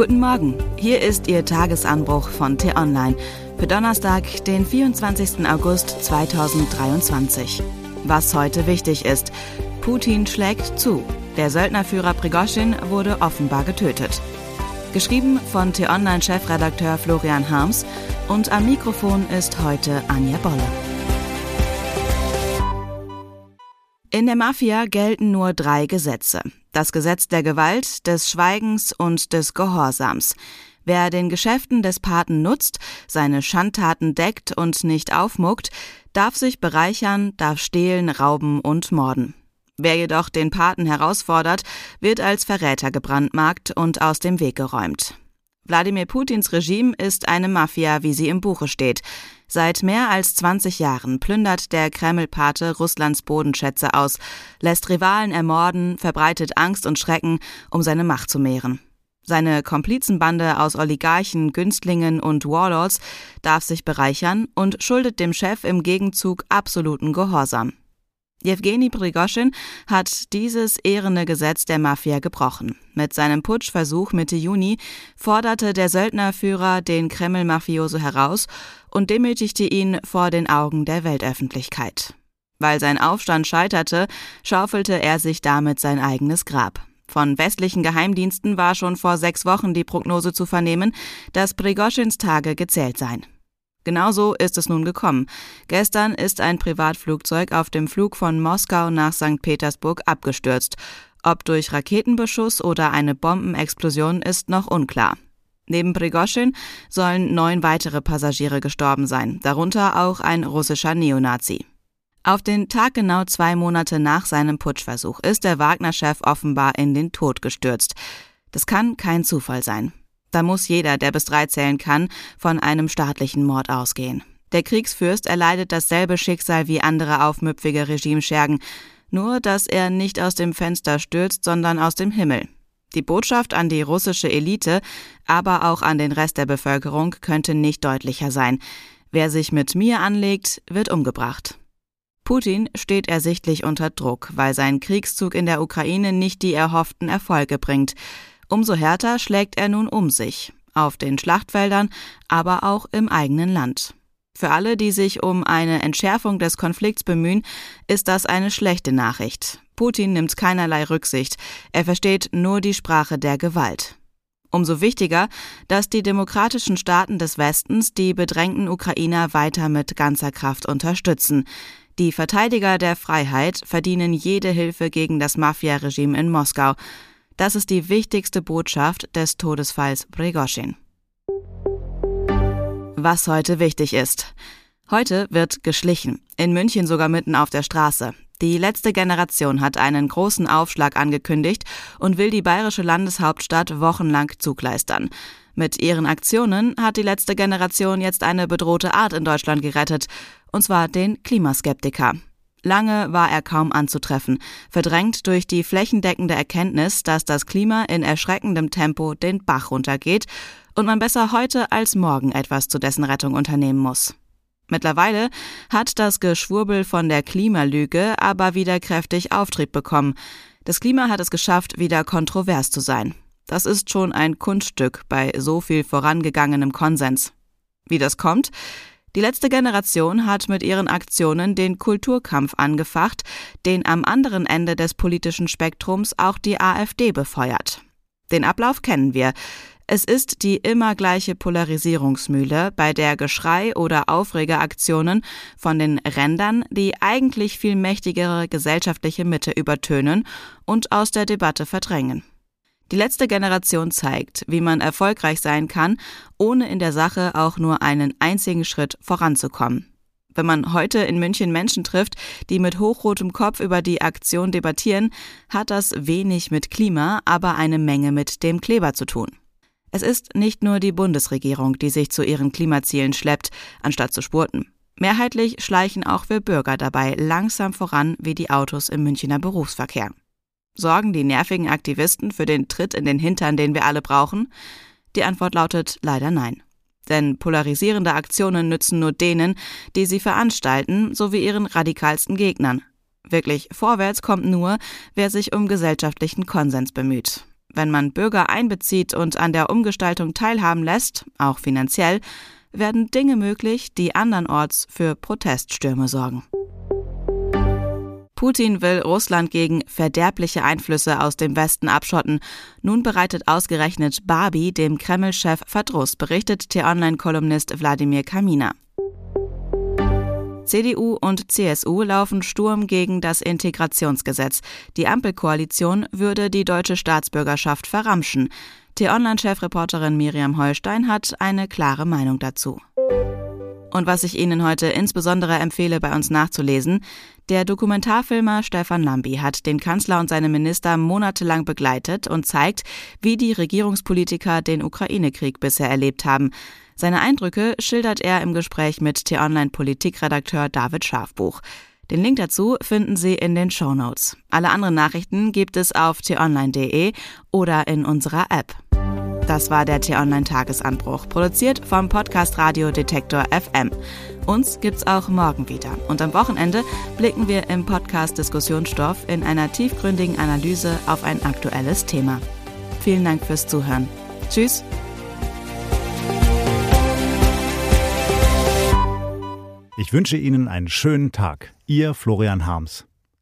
Guten Morgen, hier ist Ihr Tagesanbruch von T-Online für Donnerstag, den 24. August 2023. Was heute wichtig ist, Putin schlägt zu. Der Söldnerführer Prigoschin wurde offenbar getötet. Geschrieben von T-Online-Chefredakteur Florian Harms und am Mikrofon ist heute Anja Bolle. In der Mafia gelten nur drei Gesetze. Das Gesetz der Gewalt, des Schweigens und des Gehorsams. Wer den Geschäften des Paten nutzt, seine Schandtaten deckt und nicht aufmuckt, darf sich bereichern, darf stehlen, rauben und morden. Wer jedoch den Paten herausfordert, wird als Verräter gebrandmarkt und aus dem Weg geräumt. Wladimir Putins Regime ist eine Mafia, wie sie im Buche steht. Seit mehr als 20 Jahren plündert der Kreml-Pate Russlands Bodenschätze aus, lässt Rivalen ermorden, verbreitet Angst und Schrecken, um seine Macht zu mehren. Seine Komplizenbande aus Oligarchen, Günstlingen und Warlords darf sich bereichern und schuldet dem Chef im Gegenzug absoluten Gehorsam. Jewgeni Prigoschin hat dieses ehrende Gesetz der Mafia gebrochen. Mit seinem Putschversuch Mitte Juni forderte der Söldnerführer den Kreml-Mafioso heraus und demütigte ihn vor den Augen der Weltöffentlichkeit. Weil sein Aufstand scheiterte, schaufelte er sich damit sein eigenes Grab. Von westlichen Geheimdiensten war schon vor sechs Wochen die Prognose zu vernehmen, dass Prigoschins Tage gezählt seien. Genauso ist es nun gekommen. Gestern ist ein Privatflugzeug auf dem Flug von Moskau nach St. Petersburg abgestürzt. Ob durch Raketenbeschuss oder eine Bombenexplosion ist noch unklar. Neben Prigoschin sollen neun weitere Passagiere gestorben sein, darunter auch ein russischer Neonazi. Auf den Tag genau zwei Monate nach seinem Putschversuch ist der Wagner-Chef offenbar in den Tod gestürzt. Das kann kein Zufall sein. Da muss jeder, der bis drei zählen kann, von einem staatlichen Mord ausgehen. Der Kriegsfürst erleidet dasselbe Schicksal wie andere aufmüpfige Regimeschergen, nur dass er nicht aus dem Fenster stürzt, sondern aus dem Himmel. Die Botschaft an die russische Elite, aber auch an den Rest der Bevölkerung könnte nicht deutlicher sein. Wer sich mit mir anlegt, wird umgebracht. Putin steht ersichtlich unter Druck, weil sein Kriegszug in der Ukraine nicht die erhofften Erfolge bringt. Umso härter schlägt er nun um sich, auf den Schlachtfeldern, aber auch im eigenen Land. Für alle, die sich um eine Entschärfung des Konflikts bemühen, ist das eine schlechte Nachricht. Putin nimmt keinerlei Rücksicht, er versteht nur die Sprache der Gewalt. Umso wichtiger, dass die demokratischen Staaten des Westens die bedrängten Ukrainer weiter mit ganzer Kraft unterstützen. Die Verteidiger der Freiheit verdienen jede Hilfe gegen das Mafia-Regime in Moskau, das ist die wichtigste Botschaft des Todesfalls Prigoschin. Was heute wichtig ist. Heute wird geschlichen, in München sogar mitten auf der Straße. Die letzte Generation hat einen großen Aufschlag angekündigt und will die bayerische Landeshauptstadt wochenlang zugleistern. Mit ihren Aktionen hat die letzte Generation jetzt eine bedrohte Art in Deutschland gerettet, und zwar den Klimaskeptiker. Lange war er kaum anzutreffen, verdrängt durch die flächendeckende Erkenntnis, dass das Klima in erschreckendem Tempo den Bach runtergeht und man besser heute als morgen etwas zu dessen Rettung unternehmen muss. Mittlerweile hat das Geschwurbel von der Klimalüge aber wieder kräftig Auftrieb bekommen. Das Klima hat es geschafft, wieder kontrovers zu sein. Das ist schon ein Kunststück bei so viel vorangegangenem Konsens. Wie das kommt? Die letzte Generation hat mit ihren Aktionen den Kulturkampf angefacht, den am anderen Ende des politischen Spektrums auch die AfD befeuert. Den Ablauf kennen wir. Es ist die immer gleiche Polarisierungsmühle, bei der Geschrei oder Aufregeraktionen von den Rändern die eigentlich viel mächtigere gesellschaftliche Mitte übertönen und aus der Debatte verdrängen. Die letzte Generation zeigt, wie man erfolgreich sein kann, ohne in der Sache auch nur einen einzigen Schritt voranzukommen. Wenn man heute in München Menschen trifft, die mit hochrotem Kopf über die Aktion debattieren, hat das wenig mit Klima, aber eine Menge mit dem Kleber zu tun. Es ist nicht nur die Bundesregierung, die sich zu ihren Klimazielen schleppt, anstatt zu spurten. Mehrheitlich schleichen auch wir Bürger dabei langsam voran wie die Autos im Münchner Berufsverkehr. Sorgen die nervigen Aktivisten für den Tritt in den Hintern, den wir alle brauchen? Die Antwort lautet leider nein. Denn polarisierende Aktionen nützen nur denen, die sie veranstalten, sowie ihren radikalsten Gegnern. Wirklich vorwärts kommt nur, wer sich um gesellschaftlichen Konsens bemüht. Wenn man Bürger einbezieht und an der Umgestaltung teilhaben lässt, auch finanziell, werden Dinge möglich, die andernorts für Proteststürme sorgen. Putin will Russland gegen verderbliche Einflüsse aus dem Westen abschotten. Nun bereitet ausgerechnet Barbie dem Kreml-Chef Verdruss, berichtet T-Online-Kolumnist Wladimir Kamina. CDU und CSU laufen Sturm gegen das Integrationsgesetz. Die Ampelkoalition würde die deutsche Staatsbürgerschaft verramschen. T-Online-Chefreporterin Miriam Holstein hat eine klare Meinung dazu. Und was ich Ihnen heute insbesondere empfehle, bei uns nachzulesen, der Dokumentarfilmer Stefan Lambi hat den Kanzler und seine Minister monatelang begleitet und zeigt, wie die Regierungspolitiker den Ukraine-Krieg bisher erlebt haben. Seine Eindrücke schildert er im Gespräch mit T-Online-Politikredakteur David Schafbuch. Den Link dazu finden Sie in den Show Notes. Alle anderen Nachrichten gibt es auf t-online.de oder in unserer App. Das war der T-Online-Tagesanbruch, produziert vom Podcast Radio Detektor FM. Uns gibt's auch morgen wieder. Und am Wochenende blicken wir im Podcast Diskussionsstoff in einer tiefgründigen Analyse auf ein aktuelles Thema. Vielen Dank fürs Zuhören. Tschüss. Ich wünsche Ihnen einen schönen Tag. Ihr Florian Harms.